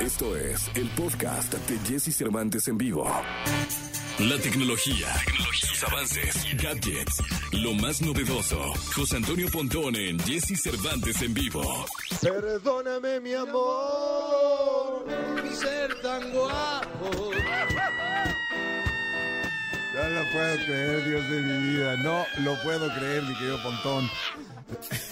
Esto es el podcast de Jesse Cervantes en vivo. La tecnología, tecnología, sus avances, gadgets, lo más novedoso. José Antonio Pontón en Jesse Cervantes en vivo. Perdóname, mi amor, mi ser tan guapo. No lo puedo creer, Dios de mi vida. No lo puedo creer, mi querido Pontón.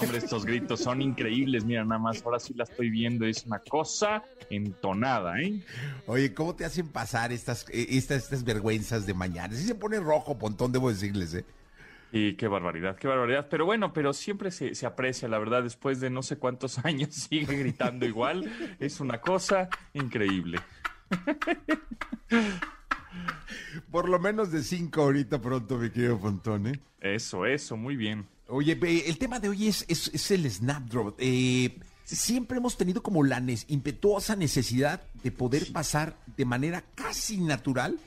Hombre, estos gritos son increíbles. Mira, nada más, ahora sí la estoy viendo. Es una cosa entonada, ¿eh? Oye, ¿cómo te hacen pasar estas, eh, estas, estas vergüenzas de mañana? Si se pone rojo, Pontón, debo decirles, ¿eh? Y qué barbaridad, qué barbaridad. Pero bueno, pero siempre se, se aprecia, la verdad, después de no sé cuántos años sigue gritando igual. Es una cosa increíble. Por lo menos de cinco ahorita pronto, mi querido Pontón, ¿eh? Eso, eso, muy bien. Oye, el tema de hoy es, es, es el Snapdrop. Eh, siempre hemos tenido como la impetuosa necesidad de poder pasar de manera casi natural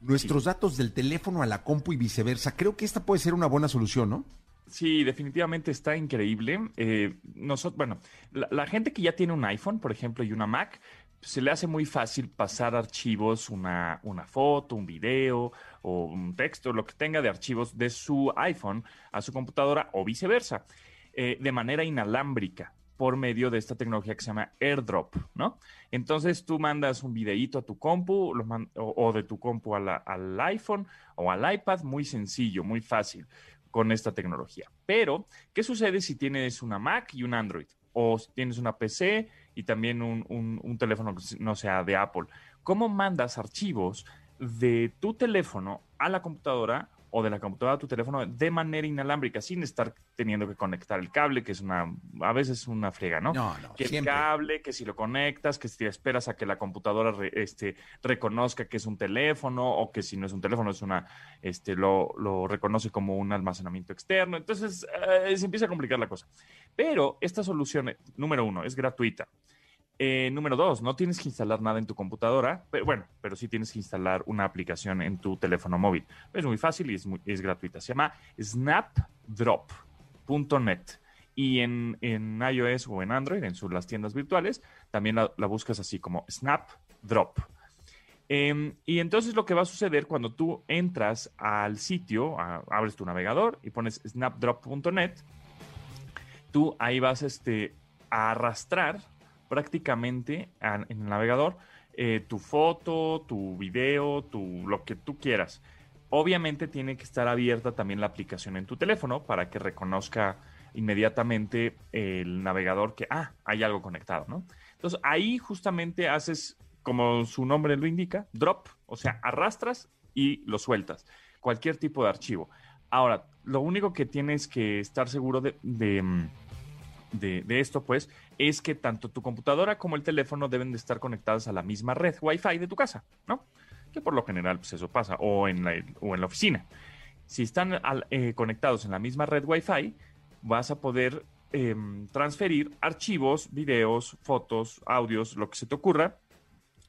nuestros datos del teléfono a la compu y viceversa. Creo que esta puede ser una buena solución, ¿no? Sí, definitivamente está increíble. Eh, nosotros, bueno, la, la gente que ya tiene un iPhone, por ejemplo, y una Mac, se le hace muy fácil pasar archivos, una, una foto, un video o un texto, lo que tenga de archivos de su iPhone a su computadora o viceversa, eh, de manera inalámbrica por medio de esta tecnología que se llama AirDrop, ¿no? Entonces tú mandas un videíto a tu compu o de tu compu a la- al iPhone o al iPad, muy sencillo, muy fácil con esta tecnología. Pero, ¿qué sucede si tienes una Mac y un Android? O si tienes una PC y también un, un- un teléfono que no sea de Apple. ¿Cómo mandas archivos de tu teléfono a la computadora o de la computadora a tu teléfono de manera inalámbrica, sin estar teniendo que conectar el cable, que es una, a veces una friega, ¿no? No, no, que el cable, que si lo conectas, que si esperas a que la computadora re- este, reconozca que es un teléfono o que si no es un teléfono es una, este, lo, lo reconoce como un almacenamiento externo. Entonces eh, se empieza a complicar la cosa. Pero esta solución, eh, número uno, es gratuita. Eh, número dos, no tienes que instalar nada en tu computadora, pero bueno, pero sí tienes que instalar una aplicación en tu teléfono móvil. Es muy fácil y es, muy- gratuita. Se llama snapdrop.net. Y en, en iOS o en Android, en las tiendas virtuales, también la, buscas así como Snapdrop. Em, y entonces lo que va a suceder cuando tú entras al sitio, abres tu navegador y pones snapdrop.net, tú ahí vas este, a arrastrar prácticamente en el navegador eh, tu foto, tu video, tu, lo que tú quieras. Obviamente tiene que estar abierta también la aplicación en tu teléfono para que reconozca inmediatamente el navegador que, ah, hay algo conectado, ¿no? Entonces ahí justamente haces, como su nombre lo indica, drop, o sea, arrastras y lo sueltas. Cualquier tipo de archivo. Ahora, lo único que tienes que estar seguro de, de, mm, de- de esto, pues, es que tanto tu computadora como el teléfono deben de estar conectadas a la misma red Wi-Fi de tu casa, ¿no? Que por lo general, pues eso pasa, o en la, o en la oficina. Si están eh, conectados en la misma red Wi-Fi, vas a poder em, transferir archivos, videos, fotos, audios, lo que se te ocurra,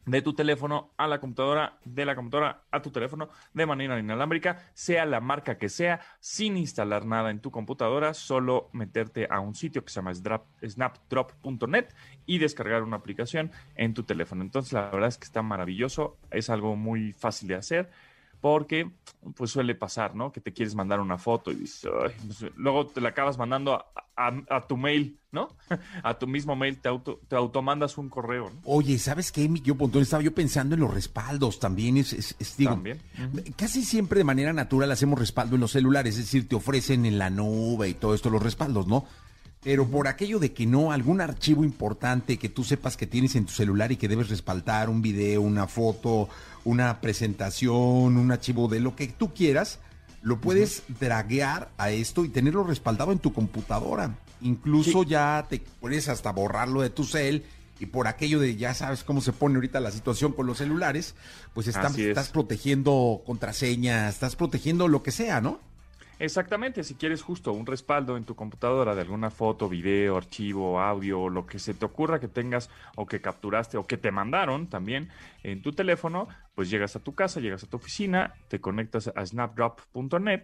de tu teléfono a la computadora, de la computadora a tu teléfono de manera inalámbrica, sea la marca que sea, sin instalar nada en tu computadora, solo meterte a un sitio que se llama Snap- snapdrop.net y descargar una aplicación en tu teléfono. Entonces, la verdad es que está maravilloso, es algo muy fácil de hacer. Porque, pues suele pasar, ¿no? Que te quieres mandar una foto y dices, "Ay", pues, luego te la acabas mandando a, a- a tu mail, ¿no? A tu mismo mail te, auto, te automandas un correo, ¿no? Oye, ¿sabes qué, querido Pontón? Estaba yo pensando en los respaldos también. Es, es- es, digo, También. Casi siempre de manera natural hacemos respaldo en los celulares, es decir, te ofrecen en la nube y todo esto los respaldos, ¿no? Pero por aquello de que no, algún archivo importante que tú sepas que tienes en tu celular y que debes respaldar, un video, una foto, una presentación, un archivo de lo que tú quieras, lo puedes draguear a esto y tenerlo respaldado en tu computadora. Incluso ya te puedes hasta borrarlo de tu cel y por aquello de ya sabes cómo se pone ahorita la situación con los celulares, pues están- es. estás protegiendo contraseñas, estás protegiendo lo que sea, ¿no? Exactamente, si quieres justo un respaldo en tu computadora de alguna foto, video, archivo, audio, lo que se te ocurra que tengas o que capturaste o que te mandaron también en tu teléfono, pues llegas a tu casa, llegas a tu oficina, te conectas a snapdrop.net,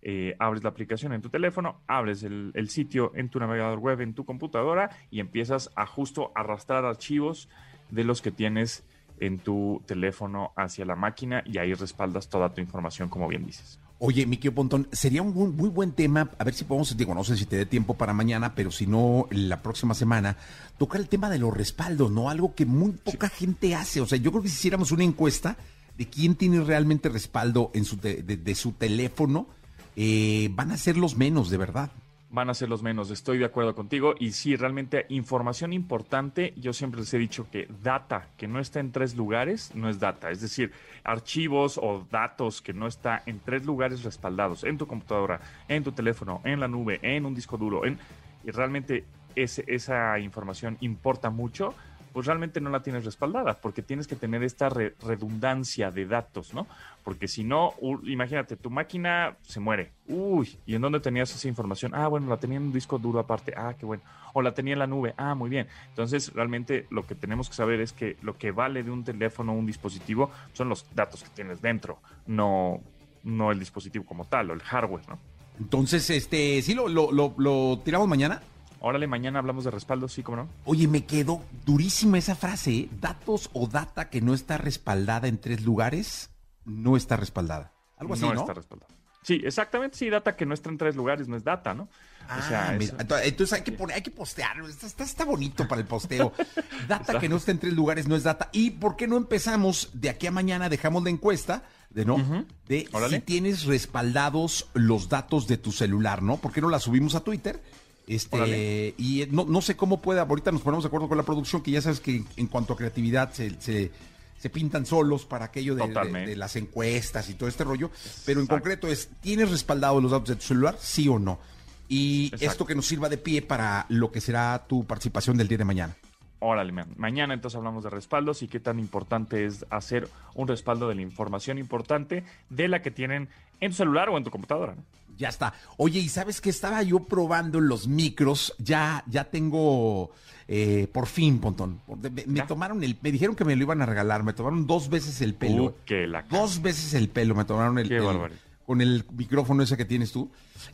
eh, abres la aplicación en tu teléfono, abres el, el sitio en tu navegador web en tu computadora y empiezas a justo arrastrar archivos de los que tienes en tu teléfono hacia la máquina y ahí respaldas toda tu información, como bien dices. Oye, Miquel Pontón, sería un muy, muy, buen tema, a ver si podemos, digo, no sé si te dé tiempo para mañana, pero si no, la próxima semana, tocar el tema de los respaldos, ¿no? Algo que muy poca gente hace. O sea, yo creo que si hiciéramos una encuesta de quién tiene realmente respaldo en su de, su teléfono, eh, van a ser los menos, de verdad van a ser los menos. Estoy de acuerdo contigo. Y sí, realmente información importante. Yo siempre les he dicho que data que no está en tres lugares no es data. Es decir, archivos o datos que no está en tres lugares respaldados, en tu computadora, en tu teléfono, en la nube, en un disco duro. En, y realmente ese, esa información importa mucho pues realmente no la tienes respaldada, porque tienes que tener esta redundancia de datos, ¿no? Porque si no, imagínate, tu máquina se muere. Uy, ¿y en dónde tenías esa información? Ah, bueno, la tenía en un disco duro aparte. Ah, qué bueno. O la tenía en la nube. Ah, muy bien. Entonces, realmente lo que tenemos que saber es que lo que vale de un teléfono o un dispositivo son los datos que tienes dentro, no, no el dispositivo como tal o el hardware, ¿no? Entonces, este, ¿sí lo, lo tiramos mañana? Órale, mañana hablamos de respaldo, sí, cómo no. Oye, me quedó durísima esa frase. ¿eh? Datos o data que no está respaldada en tres lugares, no está respaldada. Algo así, ¿no? No está respaldada. Sí, exactamente, sí, data que no está en tres lugares no es data, ¿no? o sea, ah, entonces hay que poner, hay que postear, está, está, bonito para el posteo. Data que no está en tres lugares no es data. ¿Y por qué no empezamos de aquí a mañana, dejamos la encuesta de no, de si tienes respaldados los datos de tu celular, ¿no? ¿Por qué no la subimos a Twitter? Este, y no, no sé cómo puede, ahorita nos ponemos de acuerdo con la producción, que ya sabes que en cuanto a creatividad se, se, pintan solos para aquello de, las encuestas y todo este rollo, pero en concreto es, ¿tienes respaldado los datos de tu celular? Sí o no. Y esto que nos sirva de pie para lo que será tu participación del día de mañana. Órale, mañana entonces hablamos de respaldos y qué tan importante es hacer un respaldo de la información importante de la que tienen en tu celular o en tu computadora. ¿no? Ya está. Oye, ¿y sabes que estaba yo probando los micros? Ya, ya tengo, eh, por fin, Pontón. Me, tomaron el, me dijeron que me lo iban a regalar. Me tomaron dos veces el pelo. Uh, la dos veces el pelo. Me tomaron el, pelo con el micrófono ese que tienes tú.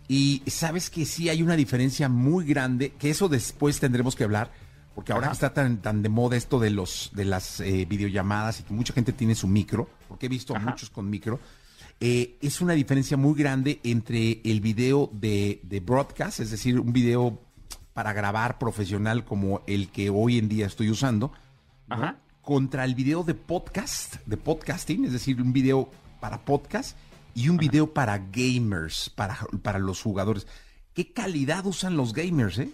Y sabes que sí hay una diferencia muy grande, que eso después tendremos que hablar, porque ahora está tan, tan de moda esto de los de las eh, videollamadas y que mucha gente tiene su micro, porque he visto a muchos con micro eh, es una diferencia muy grande entre el video de, broadcast, es decir, un video para grabar profesional como el que hoy en día estoy usando, contra el video de podcast, de podcasting, es decir, un video para podcast y un video para gamers, para, para los jugadores. ¿Qué calidad usan los gamers, eh?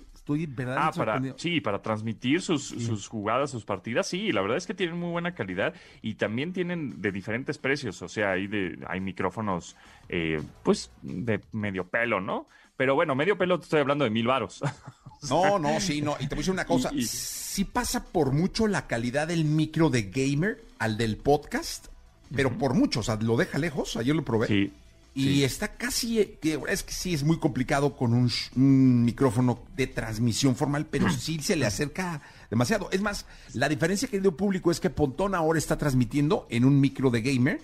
Ah, para, sí, para transmitir sus, jugadas, sus partidas, sí, la verdad es que tienen muy buena calidad y también tienen de diferentes precios, o sea, hay, de, hay micrófonos, eh, pues, de medio pelo, ¿no? Pero bueno, medio pelo te estoy hablando de mil varos. no, no, sí, no. Y te voy a decir una cosa. Sí pasa por mucho la calidad del micro de gamer al del podcast, pero por mucho. O sea, lo deja lejos. Ayer lo probé. Sí. Y está casi, es que sí es muy complicado con un, micrófono de transmisión formal, pero sí se le acerca demasiado. Es más, la diferencia, querido público, es que Pontón ahora está transmitiendo en un micro de gamer.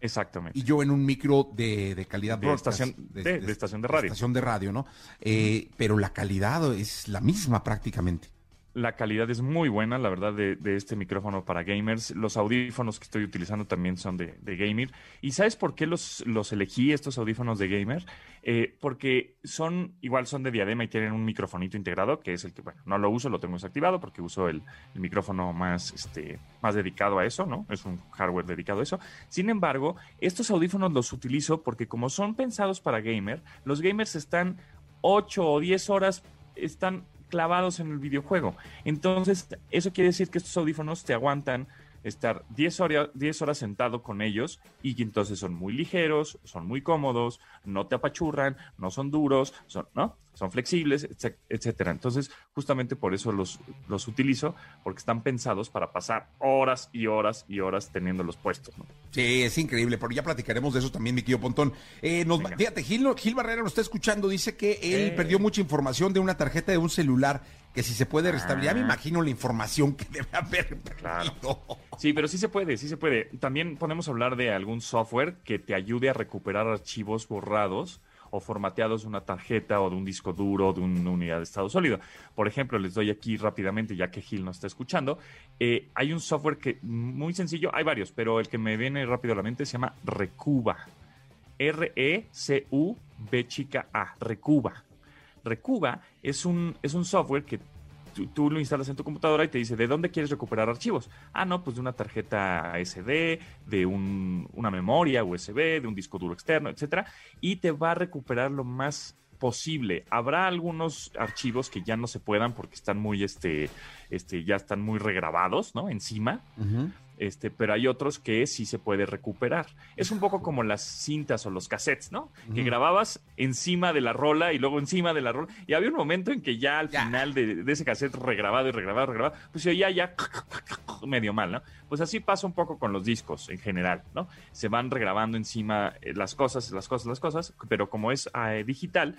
Exactamente. Y yo en un micro de, calidad de estación de, estación de radio. estación de radio, ¿no? Eh, pero la calidad es la misma prácticamente. La calidad es muy buena, la verdad, de, este micrófono para gamers. Los audífonos que estoy utilizando también son de, gamer. ¿Y sabes por qué los, los elegí, estos audífonos de gamer? Eh, porque son, igual son de diadema y tienen un microfonito integrado, que es el que, bueno, no lo uso, lo tengo desactivado porque uso el, micrófono más, este, más dedicado a eso, ¿no? Es un hardware dedicado a eso. Sin embargo, estos audífonos los utilizo porque como son pensados para gamer, los gamers están 8 o 10 horas están clavados en el videojuego. Entonces, eso quiere decir que estos audífonos te aguantan estar 10 horas, 10 horas sentado con ellos y entonces son muy ligeros, son muy cómodos, no te apachurran, no son duros, son, ¿no? son flexibles, etcétera. Entonces, justamente por eso los, los utilizo, porque están pensados para pasar horas y horas y horas teniéndolos puestos. ¿no? Sí, es increíble, pero ya platicaremos de eso también, mi querido Pontón. Eh, nos, fíjate, Gil, Gil, Barrera nos está escuchando, dice que él eh. perdió mucha información de una tarjeta de un celular que si se puede restablecer. Ya me ah. imagino la información que debe haber perdido. Sí, pero sí se puede, sí se puede. También podemos hablar de algún software que te ayude a recuperar archivos borrados o formateados de una tarjeta o de un disco duro o de una unidad de estado sólido. Por ejemplo, les doy aquí rápidamente, ya que Gil no está escuchando, eh, hay un software que muy sencillo, hay varios, pero el que me viene rápido a la mente se llama Recuba. R-E-C-U-B chica A, Recuba. Recuba es un, es un software que tú, lo instalas en tu computadora y te dice, ¿de dónde quieres recuperar archivos? Ah, no, pues de una tarjeta SD, de una memoria USB, de un disco duro externo, etcétera, y te va a recuperar lo más posible. Habrá algunos archivos que ya no se puedan porque están muy, este, este, ya están muy regrabados, ¿no? Encima. Este, pero hay otros que sí se puede recuperar. Es un poco como las cintas o los cassettes, ¿no? Que grababas encima de la rola y luego encima de la rola. Y había un momento en que ya al final de, ese cassette regrabado y regrabado, regrabado, pues se oía ya medio mal, ¿no? Pues así pasa un poco con los discos en general, ¿no? Se van regrabando encima eh, las cosas, las cosas, las cosas, pero como es eh, digital,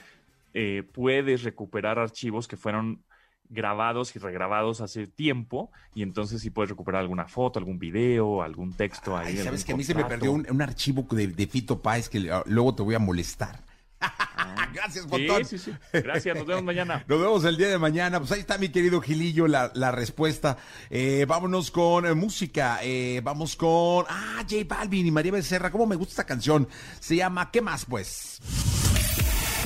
eh, puedes recuperar archivos que fueron grabados y regrabados hace tiempo y entonces si puedes recuperar alguna foto, algún video, algún texto ahí. Sabes que a mí se me perdió un, archivo de, Fito Páez que ah, luego te voy a molestar. Ah. Gracias, Botón. Sí, sí, sí. Gracias, nos vemos mañana. Nos vemos el día de mañana. Pues ahí está mi querido Gilillo, la, respuesta. Eh, vámonos con eh, música. Eh, vamos con. Ah, J Balvin y María Becerra. ¿Cómo me gusta esta canción? Se llama ¿Qué más, pues?